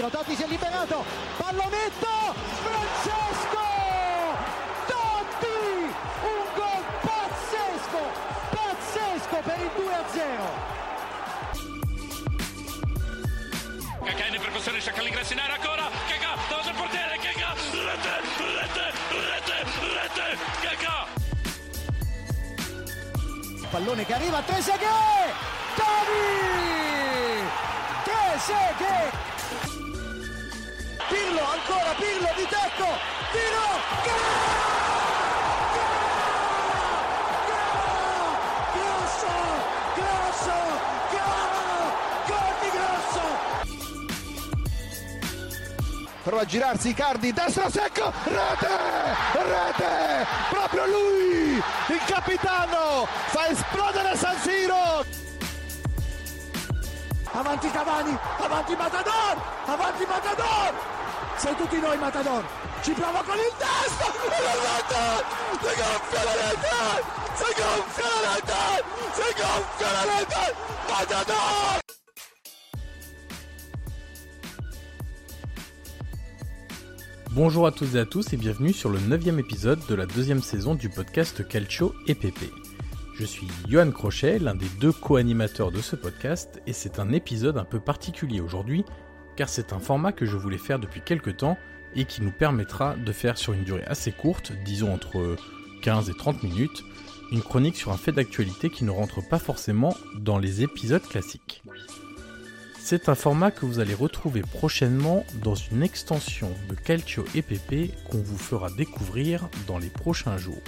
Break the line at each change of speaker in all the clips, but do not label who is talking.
Tiro, Totti si è liberato, pallonetto, Francesco! Totti! Un gol pazzesco, pazzesco per il 2-0.
Cacà in percussione, cerca l'ingresso in area ancora, Cacà, davanti al portiere, Cacà, rete, rete, rete, rete, Cacà!
Pallone che arriva, Trezeguet! Totti! Trezeguet! Pirlo, ancora Pirlo di tecco! Tiro! Gol! Grosso! Grosso! Gol! Di Grosso! Prova a girarsi Icardi, destro secco, rete! Rete! Proprio lui, il capitano, fa esplodere San Siro! Avanti Cavani, avanti Matador, avanti Matador!
Bonjour à toutes et à tous et bienvenue sur le neuvième épisode de la deuxième saison du podcast Calcio EPP. Je suis Johan Crochet, l'un des deux co-animateurs de ce podcast, et c'est un épisode un peu particulier aujourd'hui, car c'est un format que je voulais faire depuis quelques temps et qui nous permettra de faire sur une durée assez courte, disons entre 15 et 30 minutes, une chronique sur un fait d'actualité qui ne rentre pas forcément dans les épisodes classiques. C'est un format que vous allez retrouver prochainement dans une extension de Calcio EPP qu'on vous fera découvrir dans les prochains jours.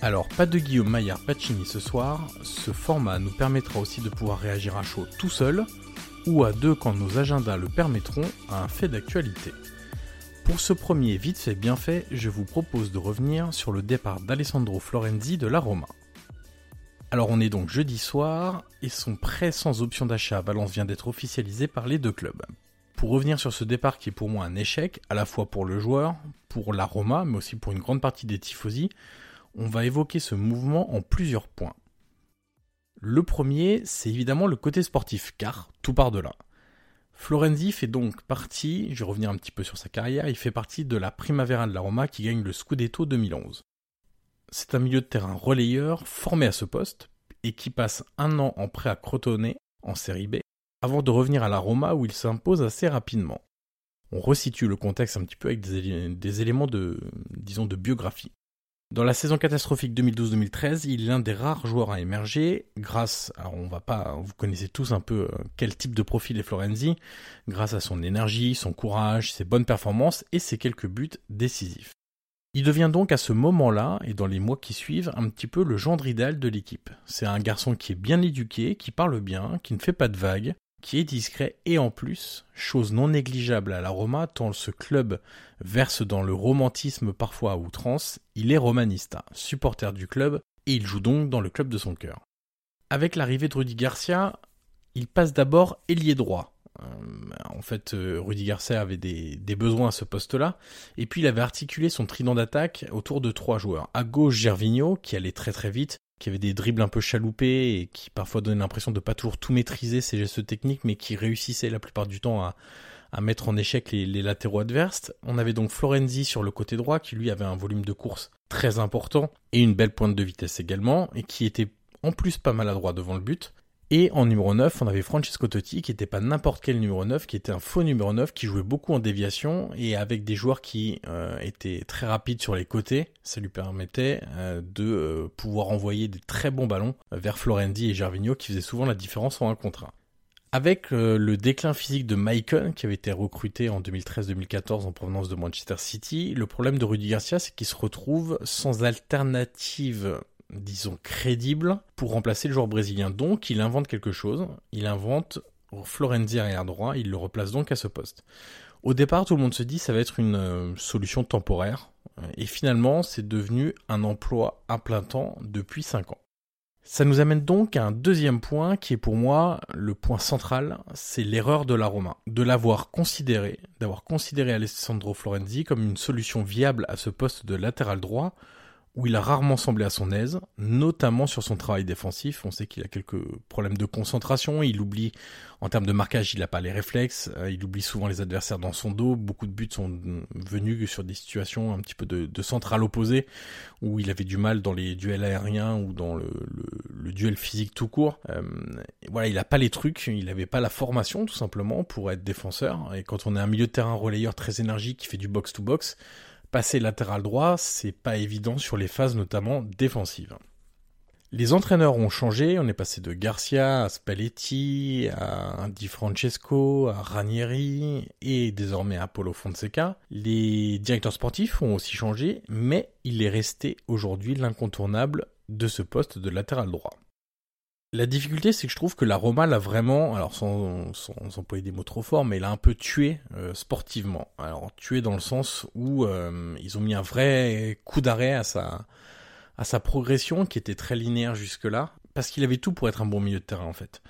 Alors, pas de Guillaume Maillard Pacini ce soir, ce format nous permettra aussi de pouvoir réagir à chaud tout seul, ou à deux quand nos agendas le permettront, à un fait d'actualité. Pour ce premier vite fait bien fait, je vous propose de revenir sur le départ d'Alessandro Florenzi de la Roma. Alors on est donc jeudi soir, et son prêt sans option d'achat à Valence vient d'être officialisé par les deux clubs. Pour revenir sur ce départ qui est pour moi un échec, à la fois pour le joueur, pour la Roma, mais aussi pour une grande partie des tifosi, on va évoquer ce mouvement en plusieurs points. Le premier, c'est évidemment le côté sportif, car tout part de là. Florenzi fait donc partie, je vais revenir un petit peu sur sa carrière, il fait partie de la Primavera de la Roma qui gagne le Scudetto 2011. C'est un milieu de terrain relayeur formé à ce poste et qui passe un an en prêt à Crotone en série B avant de revenir à la Roma où il s'impose assez rapidement. On resitue le contexte un petit peu avec des, éléments de, disons, de biographie. Dans la saison catastrophique 2012-2013, il est l'un des rares joueurs à émerger grâce, alors on va pas, vous connaissez tous un peu quel type de profil est Florenzi, grâce à son énergie, son courage, ses bonnes performances et ses quelques buts décisifs. Il devient donc à ce moment-là, et dans les mois qui suivent, un petit peu le gendre idéal de l'équipe. C'est un garçon qui est bien éduqué, qui parle bien, qui ne fait pas de vagues, qui est discret et en plus, chose non négligeable à la Roma, tant ce club verse dans le romantisme parfois à outrance, il est romanista, supporter du club, et il joue donc dans le club de son cœur. Avec l'arrivée de Rudy Garcia, il passe d'abord ailier droit. Euh, en fait, euh, Rudy Garcia avait des, des besoins à ce poste-là, et puis il avait articulé son trident d'attaque autour de trois joueurs. À gauche, Gervinho, qui allait très très vite, qui avait des dribbles un peu chaloupés et qui parfois donnait l'impression de pas toujours tout maîtriser ses gestes techniques, mais qui réussissait la plupart du temps à, mettre en échec les, latéraux adverses. On avait donc Florenzi sur le côté droit, qui lui avait un volume de course très important et une belle pointe de vitesse également, et qui était en plus pas maladroit devant le but. Et en numéro 9, on avait Francesco Totti, qui n'était pas n'importe quel numéro 9, qui était un faux numéro 9, qui jouait beaucoup en déviation, et avec des joueurs qui euh, étaient très rapides sur les côtés, ça lui permettait euh, de euh, pouvoir envoyer des très bons ballons vers Florendi et Gervinho, qui faisaient souvent la différence en un contre 1. Avec le déclin physique de Maicon, qui avait été recruté en 2013-2014 en provenance de Manchester City, le problème de Rudy Garcia, c'est qu'il se retrouve sans alternative disons, crédible pour remplacer le joueur brésilien. Donc, il invente quelque chose. Il invente Florenzi arrière droit. Il le replace donc à ce poste. Au départ, tout le monde se dit ça va être une euh, solution temporaire. Et finalement, c'est devenu un emploi à plein temps depuis 5 ans. Ça nous amène donc à un deuxième point qui est pour moi le point central, c'est l'erreur de la Roma. De l'avoir considéré, d'avoir considéré Alessandro Florenzi comme une solution viable à ce poste de latéral droit, où il a rarement semblé à son aise, notamment sur son travail défensif. On sait qu'il a quelques problèmes de concentration, il oublie, en termes de marquage, il n'a pas les réflexes, euh, il oublie souvent les adversaires dans son dos. Beaucoup de buts sont venus sur des situations un petit peu de, de centrale opposée, où il avait du mal dans les duels aériens ou dans le, duel physique tout court. Euh, voilà, il n'a pas les trucs, il n'avait pas la formation tout simplement pour être défenseur. Et quand on est un milieu de terrain relayeur très énergique qui fait du box to box passer latéral droit, c'est pas évident sur les phases notamment défensives. Les entraîneurs ont changé, on est passé de Garcia à Spalletti, à Di Francesco, à Ranieri et désormais à Paulo Fonseca. Les directeurs sportifs ont aussi changé, mais il est resté aujourd'hui l'incontournable de ce poste de latéral droit. La difficulté, c'est que je trouve que la Roma l'a vraiment, alors sans, sans, employer des mots trop forts, mais elle a un peu tué euh, sportivement. Alors tué dans le sens où euh, ils ont mis un vrai coup d'arrêt à sa, à sa progression qui était très linéaire jusque-là, parce qu'il avait tout pour être un bon milieu de terrain en fait.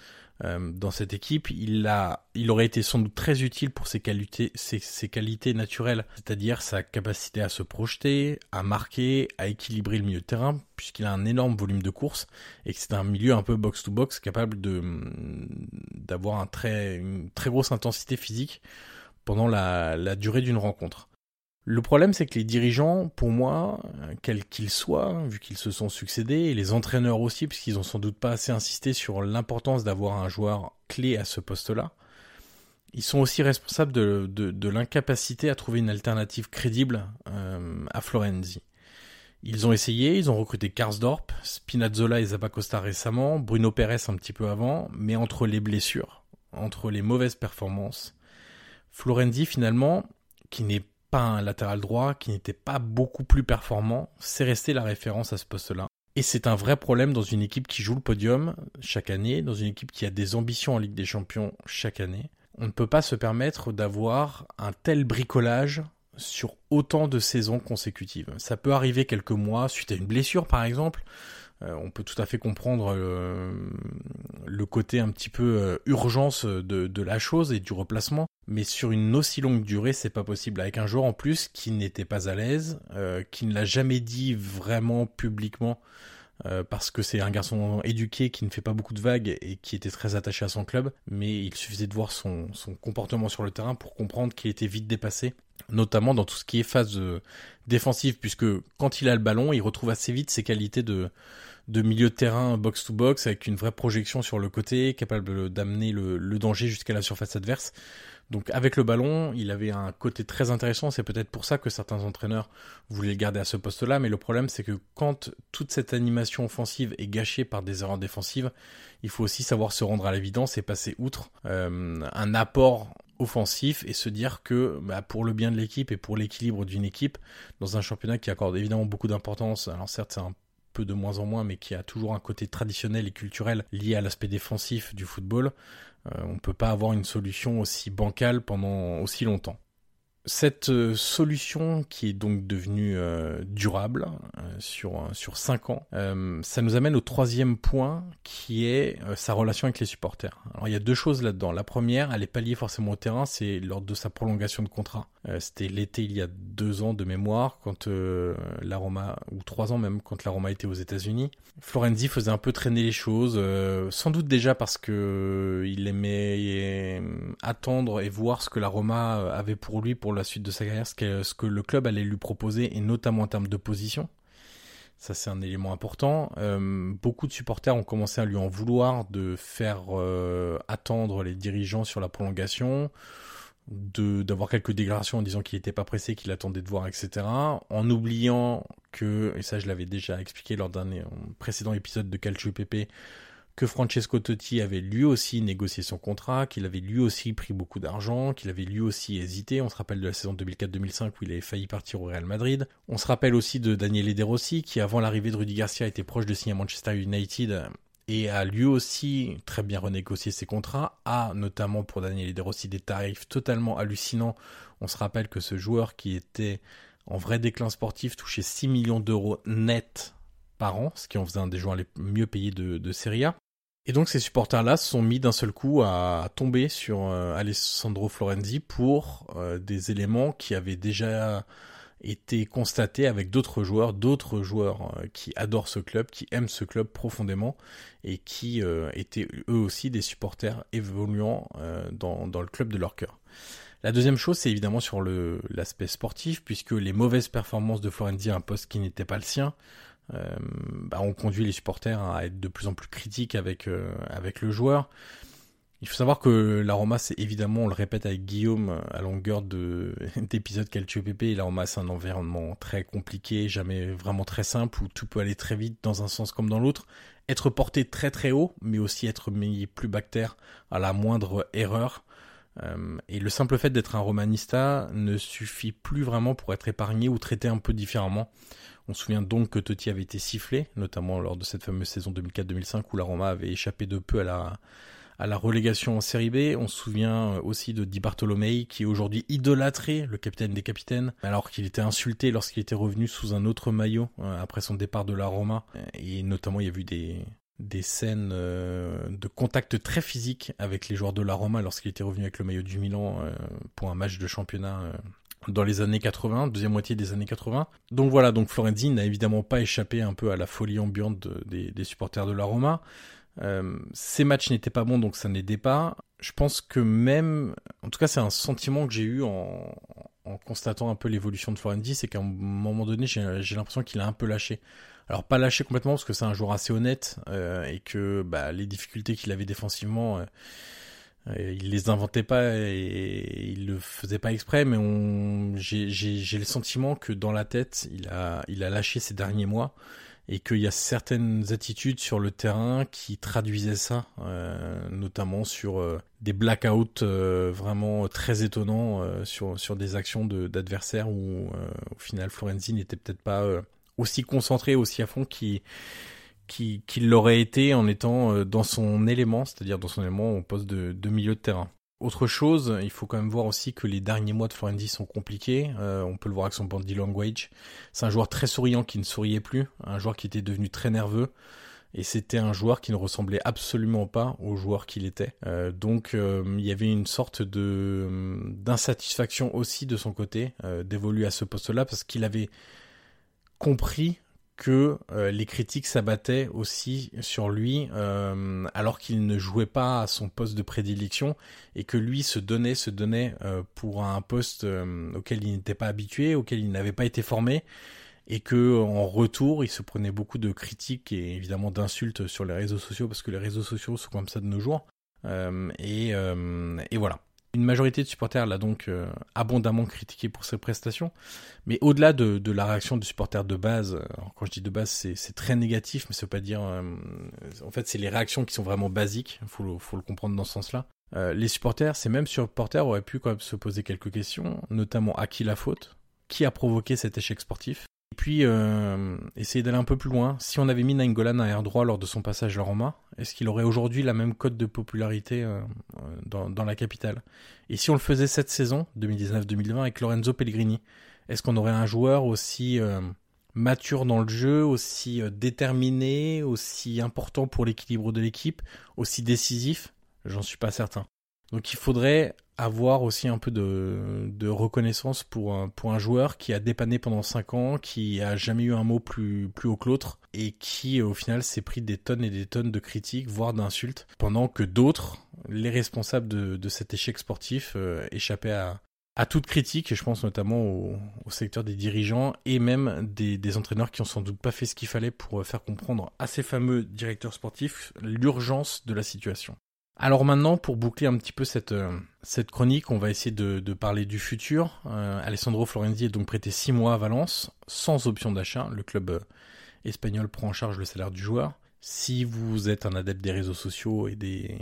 Euh, dans cette équipe, il a, il aurait été sans doute très utile pour ses qualités, ses, ses qualités naturelles, c'est-à-dire sa capacité à se projeter, à marquer, à équilibrer le milieu de terrain, puisqu'il a un énorme volume de course et que c'est un milieu un peu box-to-box capable de d'avoir un très, une très grosse intensité physique pendant la, la durée d'une rencontre. Le problème, c'est que les dirigeants, pour moi, quels qu'ils soient, vu qu'ils se sont succédés, et les entraîneurs aussi, puisqu'ils ont sans doute pas assez insisté sur l'importance d'avoir un joueur clé à ce poste-là, ils sont aussi responsables de, l'incapacité à trouver une alternative crédible euh, à Florenzi. Ils ont essayé, ils ont recruté Karsdorp, Spinazzola et Zapacosta récemment, Bruno Pérez un petit peu avant, mais entre les blessures, entre les mauvaises performances, Florenzi finalement, qui n'est pas un latéral droit, qui n'était pas beaucoup plus performant, c'est resté la référence à ce poste-là. Et c'est un vrai problème dans une équipe qui joue le podium chaque année, dans une équipe qui a des ambitions en Ligue des Champions chaque année. On ne peut pas se permettre d'avoir un tel bricolage sur autant de saisons consécutives. Ça peut arriver quelques mois suite à une blessure par exemple, euh, on peut tout à fait comprendre euh, le, côté un petit peu euh, urgence de, la chose et du replacement, mais sur une aussi longue durée, c'est pas possible. Avec un joueur en plus qui n'était pas à l'aise, qui ne l'a jamais dit vraiment publiquement. parce que c'est un garçon éduqué qui ne fait pas beaucoup de vagues et qui était très attaché à son club, mais il suffisait de voir son, son comportement sur le terrain pour comprendre qu'il était vite dépassé, notamment dans tout ce qui est phase défensive, puisque quand il a le ballon, il retrouve assez vite ses qualités de, de milieu de terrain box-to-box avec une vraie projection sur le côté, capable d'amener le, danger jusqu'à la surface adverse. Donc avec le ballon, il avait un côté très intéressant, c'est peut-être pour ça que certains entraîneurs voulaient le garder à ce poste-là, mais le problème c'est que quand toute cette animation offensive est gâchée par des erreurs défensives, il faut aussi savoir se rendre à l'évidence et passer outre euh, un apport offensif et se dire que bah, pour le bien de l'équipe et pour l'équilibre d'une équipe, dans un championnat qui accorde évidemment beaucoup d'importance, alors certes c'est un de moins en moins, mais qui a toujours un côté traditionnel et culturel lié à l'aspect défensif du football. on ne peut pas avoir une solution aussi bancale pendant aussi longtemps. Cette euh, solution qui est donc devenue euh, durable euh, sur sur ans, ça nous amène au troisième point qui est sa relation avec les supporters. Alors il y a deux choses là-dedans. La première, elle est pas liée forcément au terrain, c'est lors de sa prolongation de contrat. C'était l'été il y a deux ans de mémoire quand la Roma ou trois ans même quand la Roma était aux États-Unis. Florenzi faisait un peu traîner les choses, sans doute déjà parce que il aimait attendre et voir ce que la Roma avait pour lui pour la suite de sa carrière, ce que, le club allait lui proposer, et notamment en termes de position. Ça, c'est un élément important. Euh, beaucoup de supporters ont commencé à lui en vouloir de faire euh, attendre les dirigeants sur la prolongation, d'avoir quelques déclarations en disant qu'il n'était pas pressé, qu'il attendait de voir, etc. En oubliant que, et ça je l'avais déjà expliqué lors d'un précédent épisode de Calcio PP, que Francesco Totti avait lui aussi négocié son contrat, qu'il avait lui aussi pris beaucoup d'argent, qu'il avait lui aussi hésité. On se rappelle de la saison 2004-2005 où il avait failli partir au Real Madrid. On se rappelle aussi de Daniel De Rossi qui avant l'arrivée de Rudy Garcia était proche de signer à Manchester United et a lui aussi très bien renégocié ses contrats, a notamment pour Daniel De Rossi des tarifs totalement hallucinants. On se rappelle que ce joueur qui était en vrai déclin sportif touchait 6 millions d'euros net par an, ce qui en faisait un des joueurs les mieux payés de, de Serie A. Et donc ces supporters-là se sont mis d'un seul coup à tomber sur euh, Alessandro Florenzi pour euh, des éléments qui avaient déjà été constatés avec d'autres joueurs, d'autres joueurs euh, qui adorent ce club, qui aiment ce club profondément et qui étaient eux aussi des supporters évoluant dans, dans, le club de leur cœur. La deuxième chose, c'est évidemment sur l'aspect sportif, puisque les mauvaises performances de Florenzi à un poste qui n'était pas le sien, euh, bah, on conduit les supporters à être de plus en plus critiques avec, euh, avec le joueur. Il faut savoir que la Roma, c'est évidemment, on le répète avec Guillaume à longueur de d'épisodes Calcio PP, la Roma, c'est un environnement très compliqué, jamais vraiment très simple, où tout peut aller très vite dans un sens comme dans l'autre. Être porté très très haut, mais aussi être mis plus bactère à la moindre erreur. Euh, et le simple fait d'être un romanista ne suffit plus vraiment pour être épargné ou traité un peu différemment. On se souvient donc que Totti avait été sifflé, notamment lors de cette fameuse saison 2004-2005 où la Roma avait échappé de peu à la, à la relégation en série B. On se souvient euh, aussi de Di Bartolomei qui est aujourd'hui idolâtré, le capitaine des capitaines, alors qu'il était insulté lorsqu'il était revenu sous un autre maillot euh, après son départ de la Roma. Et notamment il y a eu des, des scènes euh, de contact très physique avec les joueurs de la Roma lorsqu'il était revenu avec le maillot du Milan pour un match de championnat dans les années 80, deuxième moitié des années 80. Donc voilà, donc Florenzi n'a évidemment pas échappé un peu à la folie ambiante des, supporters de la Roma. Euh, ces matchs n'étaient pas bons, donc ça n'aidait pas. Je pense que même, en tout cas, c'est un sentiment que j'ai eu en, constatant un peu l'évolution de Florenzi, c'est qu'à un moment donné, j'ai l'impression qu'il a un peu lâché. Alors pas lâché complètement parce que c'est un joueur assez honnête euh, et que bah, les difficultés qu'il avait défensivement, euh, il les inventait pas et il le faisait pas exprès, mais j'ai le sentiment que dans la tête, il a lâché ces derniers mois et qu'il y a certaines attitudes sur le terrain qui traduisaient ça, euh, notamment sur euh, des blackouts euh, vraiment très étonnants sur sur des actions d'adversaires où au final Florenzi n'était peut-être pas aussi concentré, aussi à fond qui qu'il l'aurait été en étant dans son élément, c'est-à-dire dans son élément au poste de, milieu de terrain. Autre chose, il faut quand même voir aussi que les derniers mois de Florenzi sont compliqués. Euh, on peut le voir avec son body language. C'est un joueur très souriant qui ne souriait plus, un joueur qui était devenu très nerveux. Et c'était un joueur qui ne ressemblait absolument pas au joueur qu'il était. Euh, donc il y avait une sorte de d'insatisfaction aussi de son côté d'évoluer à ce poste-là parce qu'il avait compris que euh, les critiques s'abattaient aussi sur lui euh, alors qu'il ne jouait pas à son poste de prédilection et que lui se donnait se donnait euh, pour un poste auquel il n'était pas habitué, auquel il n'avait pas été formé et que en retour il se prenait beaucoup de critiques et évidemment d'insultes sur les réseaux sociaux parce que les réseaux sociaux sont comme ça de nos jours et, et voilà une majorité de supporters l'a donc euh, abondamment critiqué pour ses prestations. Mais au-delà de, la réaction de supporters de base, euh, quand je dis de base, c'est très négatif, mais ça veut pas dire. Euh, en fait, c'est les réactions qui sont vraiment basiques. Il faut, faut, le comprendre dans ce sens-là. les supporters, ces mêmes supporters auraient pu quand même se poser quelques questions, notamment à qui la faute? Qui a provoqué cet échec sportif? Et puis, euh, essayer d'aller un peu plus loin. Si on avait mis Nainggolan à air droit lors de son passage à Roma, est-ce qu'il aurait aujourd'hui la même cote de popularité euh, dans, dans, la capitale? Et si on le faisait cette saison, 2019-2020, avec Lorenzo Pellegrini, est-ce qu'on aurait un joueur aussi euh, mature dans le jeu, aussi euh, déterminé, aussi important pour l'équilibre de l'équipe, aussi décisif? J'en suis pas certain. Donc il faudrait avoir aussi un peu de, reconnaissance pour un, pour joueur qui a dépanné pendant 5 ans, qui a jamais eu un mot plus, haut que l'autre, et qui au final s'est pris des tonnes et des tonnes de critiques, voire d'insultes, pendant que d'autres, les responsables de, cet échec sportif, euh, échappaient à, toute critique, et je pense notamment au, secteur des dirigeants et même des, des, entraîneurs qui ont sans doute pas fait ce qu'il fallait pour faire comprendre à ces fameux directeurs sportifs l'urgence de la situation. Alors maintenant, pour boucler un petit peu cette, euh, chronique, on va essayer de, parler du futur. Euh, Alessandro Florenzi est donc prêté 6 mois à Valence, sans option d'achat. Le club euh, espagnol prend en charge le salaire du joueur. Si vous êtes un adepte des réseaux sociaux et des,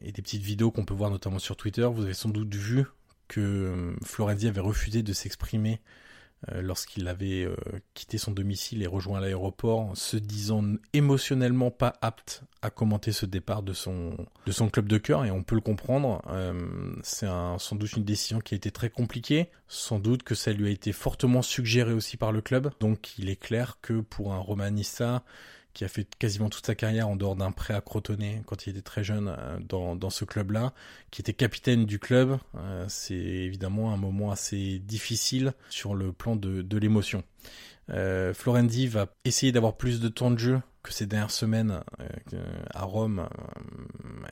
et des petites vidéos qu'on peut voir notamment sur Twitter, vous avez sans doute vu que Florenzi avait refusé de s'exprimer lorsqu'il avait euh, quitté son domicile et rejoint l'aéroport, se disant émotionnellement pas apte à commenter ce départ de son de son club de cœur et on peut le comprendre. Euh, c'est sans doute une décision qui a été très compliquée, sans doute que ça lui a été fortement suggéré aussi par le club. Donc il est clair que pour un Romanista qui a fait quasiment toute sa carrière en dehors d'un prêt à Crotone quand il était très jeune euh, dans, dans ce club-là, qui était capitaine du club. Euh, c'est évidemment un moment assez difficile sur le plan de, l'émotion. Euh, Florendi va essayer d'avoir plus de temps de jeu que ces dernières semaines euh, à Rome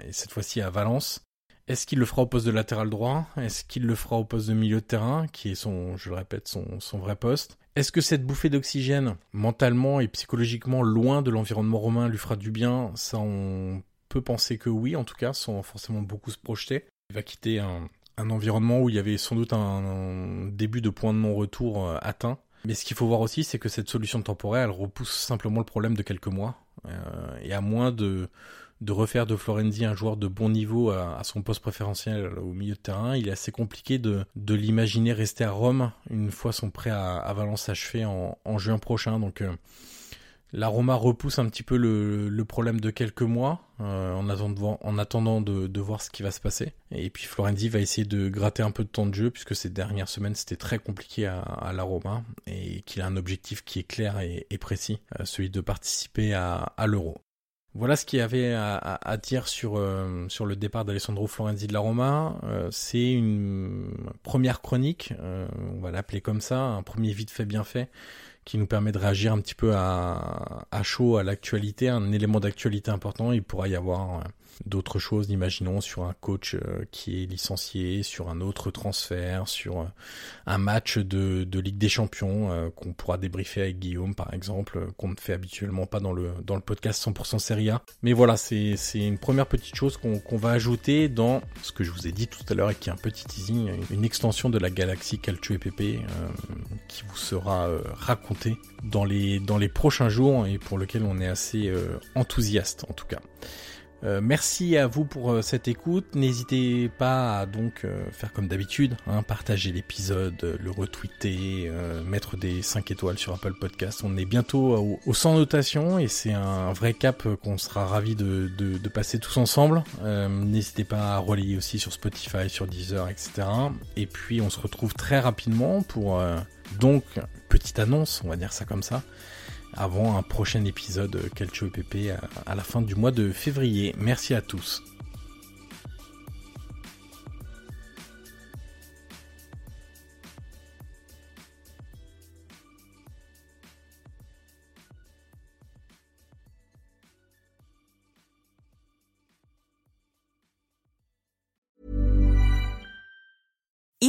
et cette fois-ci à Valence. Est-ce qu'il le fera au poste de latéral droit? Est-ce qu'il le fera au poste de milieu de terrain, qui est son, je le répète, son vrai poste? Est-ce que cette bouffée d'oxygène, mentalement et psychologiquement loin de l'environnement romain, lui fera du bien? Ça, on peut penser que oui, en tout cas, sans forcément beaucoup se projeter. Il va quitter un, environnement où il y avait sans doute un, un début de point de non-retour euh, atteint. Mais ce qu'il faut voir aussi, c'est que cette solution temporaire, elle repousse simplement le problème de quelques mois. Euh, et à moins de de refaire de Florenzi un joueur de bon niveau à, son poste préférentiel au milieu de terrain, il est assez compliqué de, l'imaginer rester à Rome une fois son prêt à, Valence achevé en, juin prochain. Donc euh, la Roma repousse un petit peu le, problème de quelques mois euh, en attendant, en attendant de, voir ce qui va se passer. Et puis Florenzi va essayer de gratter un peu de temps de jeu puisque ces dernières semaines c'était très compliqué à, la Roma et qu'il a un objectif qui est clair et, précis, euh, celui de participer à l'Euro. Voilà ce qu'il y avait à, dire sur, euh, sur le départ d'Alessandro Florenzi de la Roma. Euh, c'est une première chronique, euh, on va l'appeler comme ça, un premier vite fait bien fait, qui nous permet de réagir un petit peu à, à chaud à l'actualité, un élément d'actualité important. Il pourra y avoir d'autres choses, imaginons sur un coach euh, qui est licencié, sur un autre transfert, sur euh, un match de, de Ligue des Champions euh, qu'on pourra débriefer avec Guillaume par exemple, qu'on ne fait habituellement pas dans le, dans le podcast 100% Serie A. Mais voilà, c'est une première petite chose qu'on qu'on va ajouter dans ce que je vous ai dit tout à l'heure et qui est un petit teasing, une extension de la galaxie Calcio et PP qui vous sera racontée dans les, dans les prochains jours et pour lequel on est assez enthousiaste en tout cas. Euh, merci à vous pour euh, cette écoute. N'hésitez pas à donc euh, faire comme d'habitude, hein, partager l'épisode, le retweeter, euh, mettre des 5 étoiles sur Apple Podcast. On est bientôt au, au 100 notations et c'est un vrai cap qu'on sera ravi de, de, passer tous ensemble. N'hésitez pas à relayer aussi sur Spotify, sur Deezer, etc. Et puis on se retrouve très rapidement pour donc petite annonce, on va dire ça comme ça avant un prochain épisode Calcio EPP à la fin du mois de février. Merci à tous.